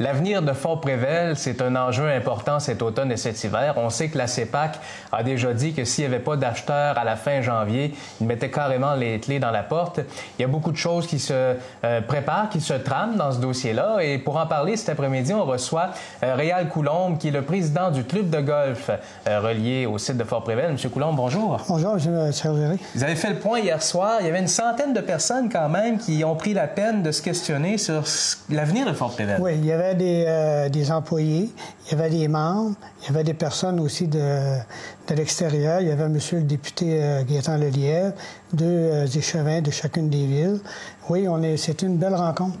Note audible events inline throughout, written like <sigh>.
L'avenir de Fort-Prével, c'est un enjeu important cet automne et cet hiver. On sait que la CEPAC a déjà dit que s'il n'y avait pas d'acheteurs à la fin janvier, il mettait carrément les clés dans la porte. Il y a beaucoup de choses qui se euh, préparent, qui se trament dans ce dossier-là. Et pour en parler cet après-midi, on reçoit euh, Réal Coulombe, qui est le président du club de golf euh, relié au site de Fort-Prével. Monsieur Coulombe, bonjour. Bonjour, M. Sergéry. Vous avez fait le point hier soir. Il y avait une centaine de personnes quand même qui ont pris la peine de se questionner sur l'avenir de Fort-Prével. Oui, il y avait des, euh, des, employés, il y avait des membres, il y avait des personnes aussi de, de l'extérieur. Il y avait monsieur le député euh, Gaétan Lelièvre, deux euh, échevins de chacune des villes. Oui, on est, c'est une belle rencontre.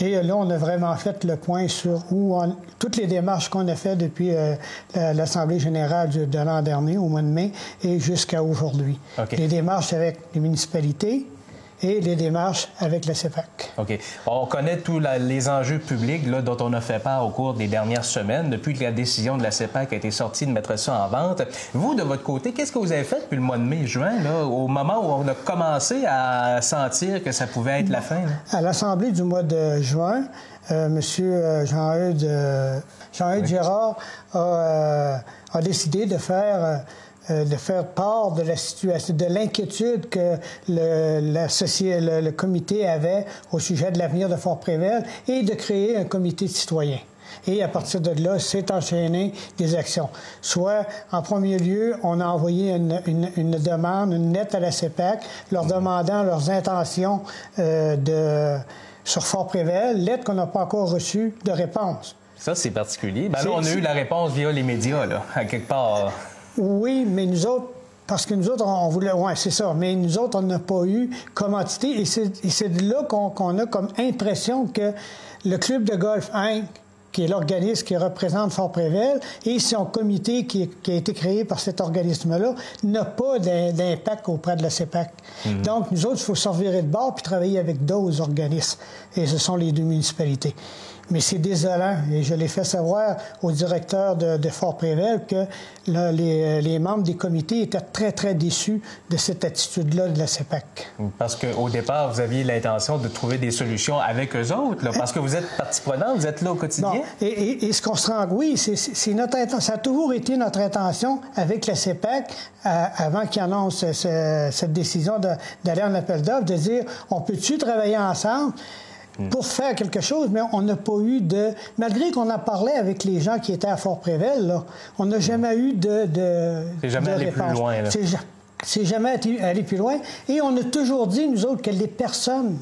Et là, on a vraiment fait le point sur où toutes les démarches qu'on a faites depuis l'Assemblée générale de l'an dernier, au mois de mai, et jusqu'à aujourd'hui. Les démarches avec les municipalités, et les démarches avec la CEPAC. OK. On connaît tous les enjeux publics là, dont on a fait part au cours des dernières semaines, depuis que la décision de la CEPAC a été sortie de mettre ça en vente. Vous, de votre côté, qu'est-ce que vous avez fait depuis le mois de mai-juin, au moment où on a commencé à sentir que ça pouvait être la fin? À l'Assemblée du mois de juin, euh, M. Euh, Jean-Eudes euh, Gérard a, euh, a, décidé de faire euh, de faire part de la situation, de l'inquiétude que le, la le, le, comité avait au sujet de l'avenir de Fort-Prével et de créer un comité de citoyens. Et à partir de là, c'est enchaîné des actions. Soit, en premier lieu, on a envoyé une, une, une demande, une lettre à la CEPAC, leur demandant leurs intentions euh, de, sur Fort-Prével, lettre qu'on n'a pas encore reçue de réponse. Ça, c'est particulier. Ben là, on a eu la réponse via les médias, là, à quelque part. Oui, mais nous autres, parce que nous autres, on voulait. Oui, c'est ça. Mais nous autres, on n'a pas eu comme entité. Et c'est de là qu'on a comme impression que le club de golf Inc., qui est l'organisme qui représente Fort-Prével, et son comité qui, a été créé par cet organisme-là, n'a pas d'impact auprès de la CEPAC. Mm-hmm. Donc, nous autres, il faut sortir de bord puis travailler avec d'autres organismes. Et ce sont les deux municipalités. Mais c'est désolant, et je l'ai fait savoir au directeur de, Fort-Prével que les, membres des comités étaient très, très déçus de cette attitude-là de la CEPAC. Parce qu'au départ, vous aviez l'intention de trouver des solutions avec eux autres, parce que vous êtes partie prenante, vous êtes là au quotidien. Et, ce qu'on se rend, oui, c'est notre intention. Ça a toujours été notre intention avec la CEPAC, euh, avant qu'ils annoncent cette décision d'aller en appel d'offres, de dire on peut-tu travailler ensemble? Pour faire quelque chose, mais on n'a pas eu de... Malgré qu'on a parlé avec les gens qui étaient à Fort-Prével, on n'a jamais eu de, de C'est jamais allé plus loin. C'est jamais allé plus loin. Et on a toujours dit, nous autres, que les personnes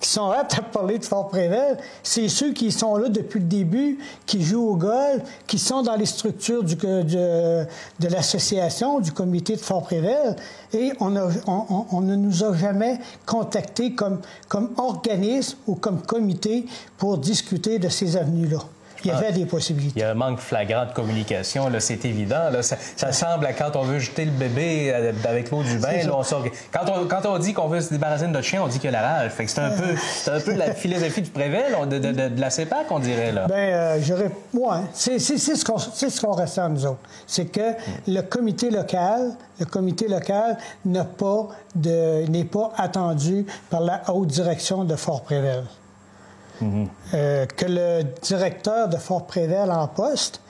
qui sont aptes à parler de Fort-Prével, c'est ceux qui sont là depuis le début, qui jouent au golf, qui sont dans les structures du, de, l'association, du comité de Fort-Prével, et on, a, on, on, ne nous a jamais contactés comme, comme organisme ou comme comité pour discuter de ces avenues-là. Il y avait des possibilités. Il y a un manque flagrant de communication, là, c'est évident. Là. Ça, ça semble, quand on veut jeter le bébé euh, avec l'eau du bain, là, on sort... quand, on, quand on dit qu'on veut se débarrasser de notre chien, on dit qu'il y a la rage. Fait que c'est un, peu, c'est un peu la <laughs> philosophie du Prével, de, de, de, la CEPAC, on dirait. Là. Bien, euh, j'aurais... Ouais, c'est, c'est, c'est ce qu'on, c'est ce qu'on ressent, nous autres. C'est que le comité local, le comité local n'a pas de, n'est pas attendu par la haute direction de Fort-Prével. Euh, que le directeur de Fort Prével en poste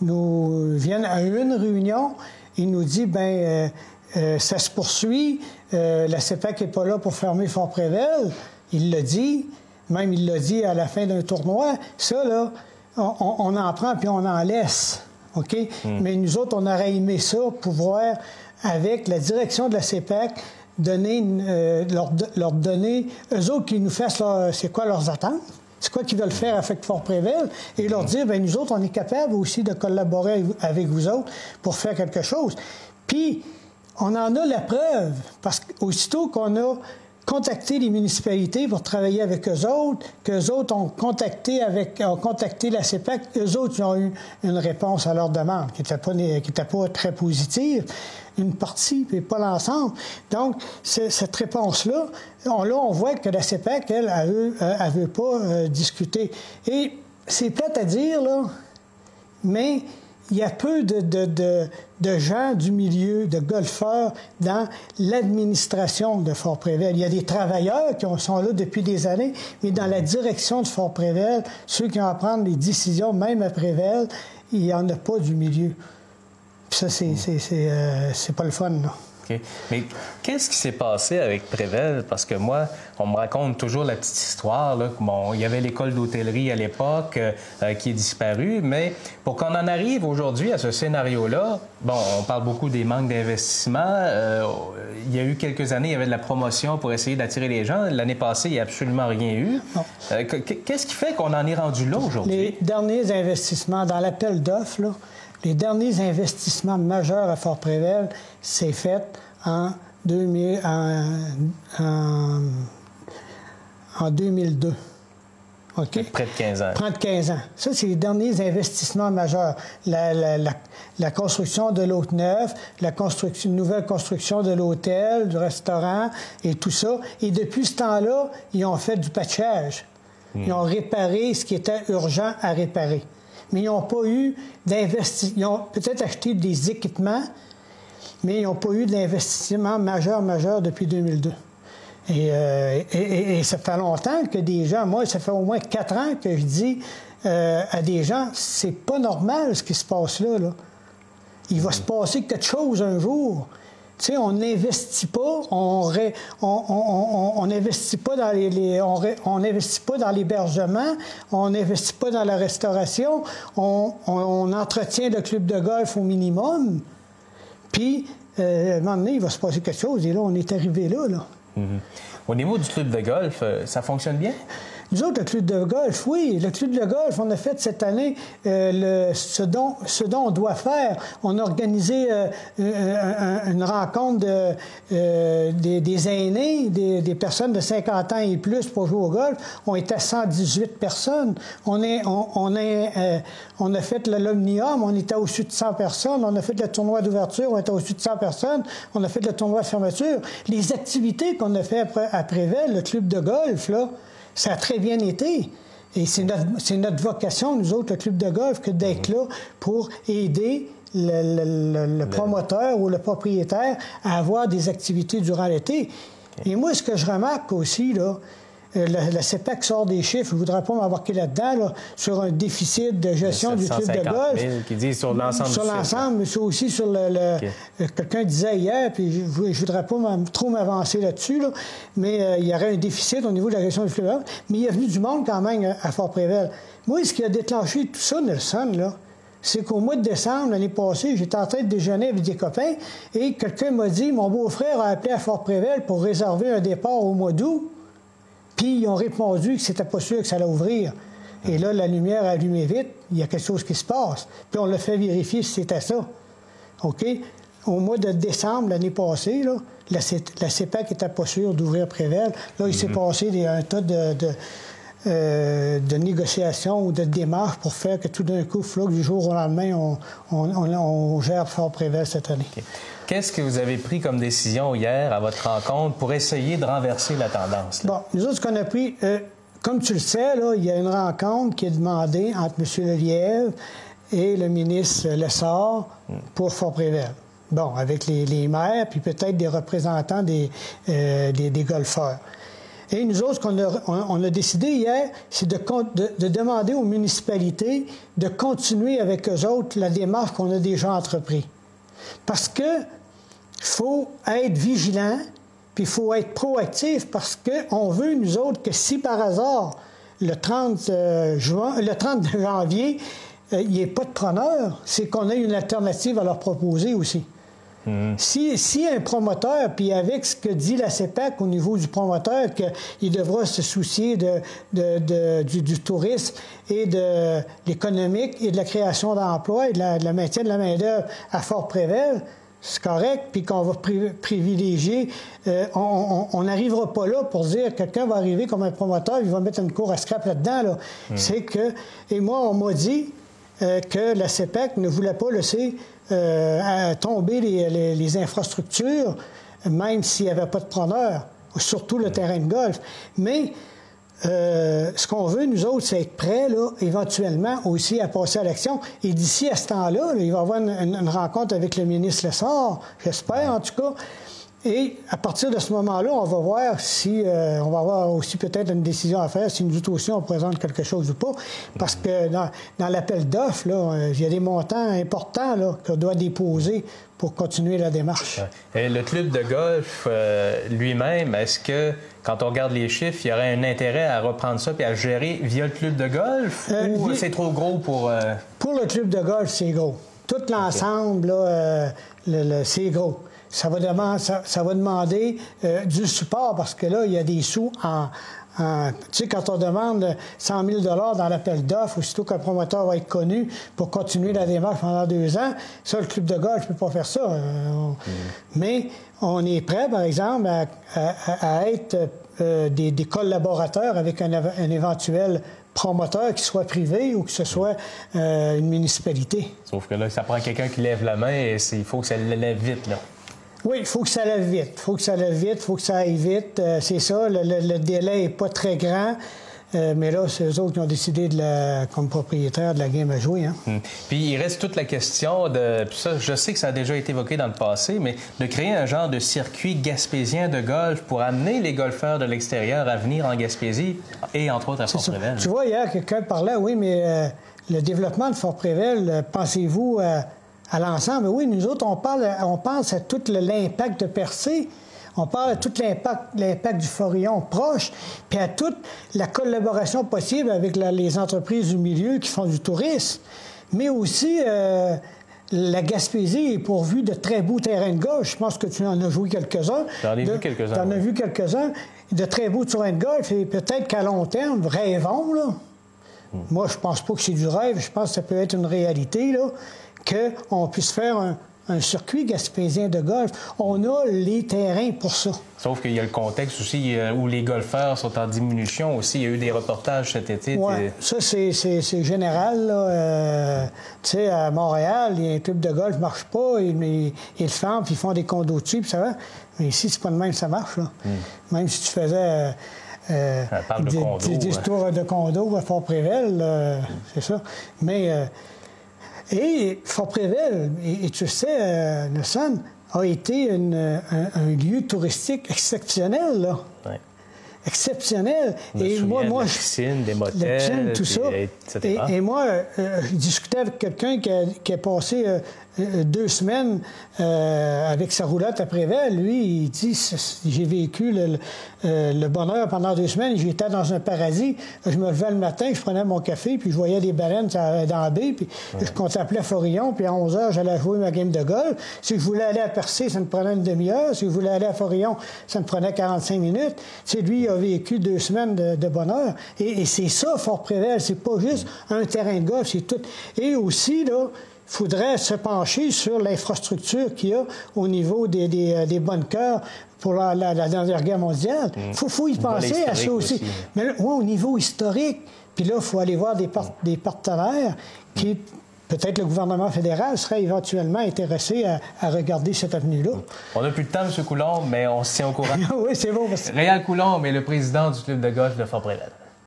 nous vienne à une réunion et nous dit ben euh, euh, ça se poursuit, la CEPAC n'est pas là pour fermer Fort Prével. Il l'a dit, même il l'a dit à la fin d'un tournoi. Ça, là, on, en prend puis on en laisse. OK? Hmm. Mais nous autres, on aurait aimé ça, pouvoir, avec la direction de la CEPAC, donner, euh, leur, leur, donner, eux autres qui nous fassent c'est quoi leurs attentes, c'est quoi qu'ils veulent faire avec Fort Prével, et leur dire, ben nous autres, on est capables aussi de collaborer avec vous autres pour faire quelque chose. Puis, on en a la preuve, parce qu'aussitôt qu'on a contacté les municipalités pour travailler avec eux autres, qu'eux autres ont contacté avec ont contacté la CEPAC, eux autres ont eu une réponse à leur demande qui n'était pas, était pas très positive. Une partie, puis pas l'ensemble. Donc, cette réponse-là, on, là, on voit que la CEPAC, elle, elle elle veut pas euh, discuter. Et c'est peut-être à dire, là, mais il y a peu de, de, de, gens du milieu, de golfeurs, dans l'administration de Fort-Prével. Il y a des travailleurs qui sont là depuis des années, mais dans la direction de Fort-Prével, ceux qui ont à prendre les décisions, même à Prével, il n'y en a pas du milieu. Puis ça, c'est, c'est, c'est, euh, c'est pas le fun, Mais qu'est-ce qui s'est passé avec Prével? Parce que moi, on me raconte toujours la petite histoire. Là, bon, il y avait l'école d'hôtellerie à l'époque euh, qui est disparue, mais pour qu'on en arrive aujourd'hui à ce scénario-là, bon, on parle beaucoup des manques d'investissement. Euh, il y a eu quelques années, il y avait de la promotion pour essayer d'attirer les gens. L'année passée, il n'y a absolument rien eu. Euh, qu'est-ce qui fait qu'on en est rendu là aujourd'hui? Les derniers investissements dans l'appel d'offres, les derniers investissements majeurs à Fort-Prével, c'est fait en, 2000, en, 2002. OK? Près de 15 ans. Près de 15 ans. Ça, c'est les derniers investissements majeurs. La, construction de l'hôtel neuf, la construction, nouvelle construction de l'hôtel, du restaurant et tout ça. Et depuis ce temps-là, ils ont fait du patchage. Ils ont réparé ce qui était urgent à réparer mais ils n'ont pas eu d'investissement. Ils ont peut-être acheté des équipements, mais ils n'ont pas eu d'investissement majeur, majeur depuis 2002. Euh, et, ça fait longtemps que des gens, moi, ça fait au moins quatre ans que je dis euh, à des gens, c'est pas normal ce qui se passe là. là. Il va se passer quelque chose un jour. Tu sais, on n'investit pas, on n'investit pas dans l'hébergement, on n'investit pas dans la restauration, on, entretient le club de golf au minimum. Puis, euh, à un moment donné, il va se passer quelque chose. Et là, on est arrivé là. là. Mm-hmm. Au niveau du club de golf, euh, ça fonctionne bien? Nous autres, le club de golf, oui, le club de golf, on a fait cette année euh, ce, dont, on doit faire. On a organisé euh, une rencontre de, des, aînés, des, personnes de 50 ans et plus pour jouer au golf. On était 118 personnes. On, est, on, a fait l'alumnium, on était au-dessus de 100 personnes. On a fait le tournoi d'ouverture, on était au-dessus de 100 personnes. On a fait le tournoi de fermeture. Les activités qu'on a fait après, après le club de golf, là, ça a très bien été. Et c'est notre, vocation, nous autres, le club de golf, que d'être là pour aider le, promoteur ou le propriétaire à avoir des activités durant l'été. Et moi, ce que je remarque aussi, là, euh, la, CEPAC sort des chiffres, je ne voudrais pas m'embarquer là-dedans, sur un déficit de gestion du club de golf. 000 qui dit sur l'ensemble Sur l'ensemble, mais aussi sur le... Euh, quelqu'un disait hier, puis je ne voudrais pas trop m'avancer là-dessus, mais euh, il y aurait un déficit au niveau de la gestion du club de golf. Mais il y a venu du monde quand même à Fort-Prével. Moi, ce qui a déclenché tout ça, Nelson, là, c'est qu'au mois de décembre, l'année passée, j'étais en train de déjeuner avec des copains et quelqu'un m'a dit mon beau-frère a appelé à Fort-Prével pour réserver un départ au mois d'août. Puis ils ont répondu que c'était pas sûr que ça allait ouvrir. Et là, la lumière a allumé vite, il y a quelque chose qui se passe. Puis on l'a fait vérifier si c'était ça. OK? Au mois de décembre l'année passée, là, la, la CEPAC n'était pas sûre d'ouvrir Prével. Là, il s'est mhm. passé un tas de, euh, de, négociations ou de démarches pour faire que tout d'un coup, du jour au lendemain, on, on, gère Fort Prével cette année. Qu'est-ce que vous avez pris comme décision hier à votre rencontre pour essayer de renverser la tendance? Bon, nous autres, ce qu'on a pris, euh, comme tu le sais, il y a une rencontre qui est demandée entre M. Lelièvre et le ministre Lessard pour Fort-Prével. Bon, avec les, maires, puis peut-être des représentants des, euh, des, golfeurs. Et nous autres, ce qu'on a, décidé hier, c'est de, de, de, demander aux municipalités de continuer avec eux autres la démarche qu'on a déjà entreprise. Parce que faut être vigilant, puis il faut être proactif parce qu'on veut, nous autres, que si par hasard, le 30, euh, juin, le 30 <laughs> janvier, euh, il n'y ait pas de preneur, c'est qu'on ait une alternative à leur proposer aussi. Mhm. Si, si, un promoteur, puis avec ce que dit la CEPAC au niveau du promoteur, qu'il devra se soucier de, du, tourisme et de l'économique et de la création d'emplois et de la, maintien de la main-d'œuvre à Fort-Prével, c'est correct, puis qu'on va privilégier. Euh, on n'arrivera pas là pour dire que quelqu'un va arriver comme un promoteur, il va mettre une cour à scrap là-dedans. Là. Hmm. C'est que. Et moi, on m'a dit euh, que la CEPEC ne voulait pas laisser euh, tomber les, les, infrastructures, même s'il n'y avait pas de preneur, surtout le terrain de golf. Mais euh, ce qu'on veut, nous autres, c'est être prêts, là, éventuellement, aussi à passer à l'action. Et d'ici à ce temps-là, il va y avoir une, rencontre avec le ministre Lessard, j'espère en tout cas. Et à partir de ce moment-là, on va voir si euh, on va avoir aussi peut-être une décision à faire, si nous aussi on présente quelque chose ou pas. Parce que dans, l'appel d'offres, là, il y a des montants importants qu'on doit déposer pour continuer la démarche. Et le club de golf euh, lui-même, est-ce que quand on regarde les chiffres, il y aurait un intérêt à reprendre ça et à gérer via le club de golf euh, ou c'est trop gros pour... Euh, pour le club de golf, c'est gros. Tout l'ensemble, c'est gros. Ça va, demander, ça, va demander du support parce que là, il y a des sous en, tu sais, quand on demande 100 000 dans l'appel d'offres, aussitôt qu'un promoteur va être connu pour continuer la démarche pendant deux ans, ça, le club de golf ne peut pas faire ça. Euh, mm. Mais on est prêt, par exemple, à, être euh, des, collaborateurs avec un, éventuel promoteur, qui soit privé ou que ce soit euh, une municipalité. Sauf que là, ça prend quelqu'un qui lève la main et il faut que ça lève vite, là. Oui, il faut que ça lève vite. Il faut que ça lève vite, il faut que ça aille vite. Euh, c'est ça, le, délai n'est pas très grand. Euh, mais là, c'est eux autres qui ont décidé, de la, comme propriétaire de la game à jouer. Hein. Hmm. Puis il reste toute la question de. Puis ça, je sais que ça a déjà été évoqué dans le passé, mais de créer un genre de circuit gaspésien de golf pour amener les golfeurs de l'extérieur à venir en Gaspésie et entre autres à Fort-Prével. Tu vois, hier, quelqu'un parlait, oui, mais euh, le développement de Fort-Prével, pensez-vous à l'ensemble. Oui, nous autres, on, parle, on pense à tout l'impact de Percé. On parle à tout l'impact du Forillon proche, puis à toute la collaboration possible avec les entreprises du milieu qui font du tourisme. Mais aussi, euh, la Gaspésie est pourvue de très beaux terrains de golf. Je pense que tu en as joué quelques-uns. J'en ai vu quelques-uns. Tu en as vu quelques-uns. De très beaux terrains de golf. Et peut-être qu'à long terme, rêvons, là. Moi, je pense pas que c'est du rêve. Je pense que ça peut être une réalité, là qu'on puisse faire un, circuit gaspésien de golf. On a les terrains pour ça. Sauf qu'il y a le contexte aussi euh, où les golfeurs sont en diminution aussi. Il y a eu des reportages cet été. Oui, ça, c'est général. Euh, tu sais, à Montréal, les clubs de golf ne marchent pas. Ils, ils, ferment, puis ils font des condos dessus, puis ça va. Mais ici, c'est pas de même que ça marche. Là. Hmm. Même si tu faisais... Euh, des, de des, tours de condos à Fort-Prével, c'est ça. Mais et Fort-Prével, et, tu sais, euh, Nelson, a été un, lieu touristique exceptionnel, là. Exceptionnel. et moi, moi, piscine, des motels, tout ça. Et, et, moi, euh, je discutais avec quelqu'un qui, qui a, passé euh, euh, deux semaines euh, avec sa roulotte à Prével. Lui, il dit J'ai vécu le, euh, le, bonheur pendant deux semaines. J'étais dans un paradis. Je me levais le matin, je prenais mon café, puis je voyais des baleines dans la baie, puis je contemplais Forillon, puis à 11 heures, j'allais jouer ma game de golf. Si je voulais aller à Percé, ça me prenait une demi-heure. Si je voulais aller à Forillon, ça me prenait 45 minutes. C'est lui, il a vécu deux semaines de, bonheur. Et, et c'est ça, Fort Prével. C'est pas juste un terrain de golf, c'est tout. Et aussi, là, faudrait se pencher sur l'infrastructure qu'il y a au niveau des, des, euh, des bunkers pour la, dernière guerre mondiale. Il mm. faut, y penser à ça aussi. Mais là, au niveau historique, puis là, il faut aller voir des, des partenaires qui, peut-être le gouvernement fédéral serait éventuellement intéressé à, regarder cette avenue-là. On n'a plus de temps, M. Coulomb, mais on se tient au courant. <laughs> oui, c'est bon. Réal Coulomb est le président du club de golf de Fort-Préval.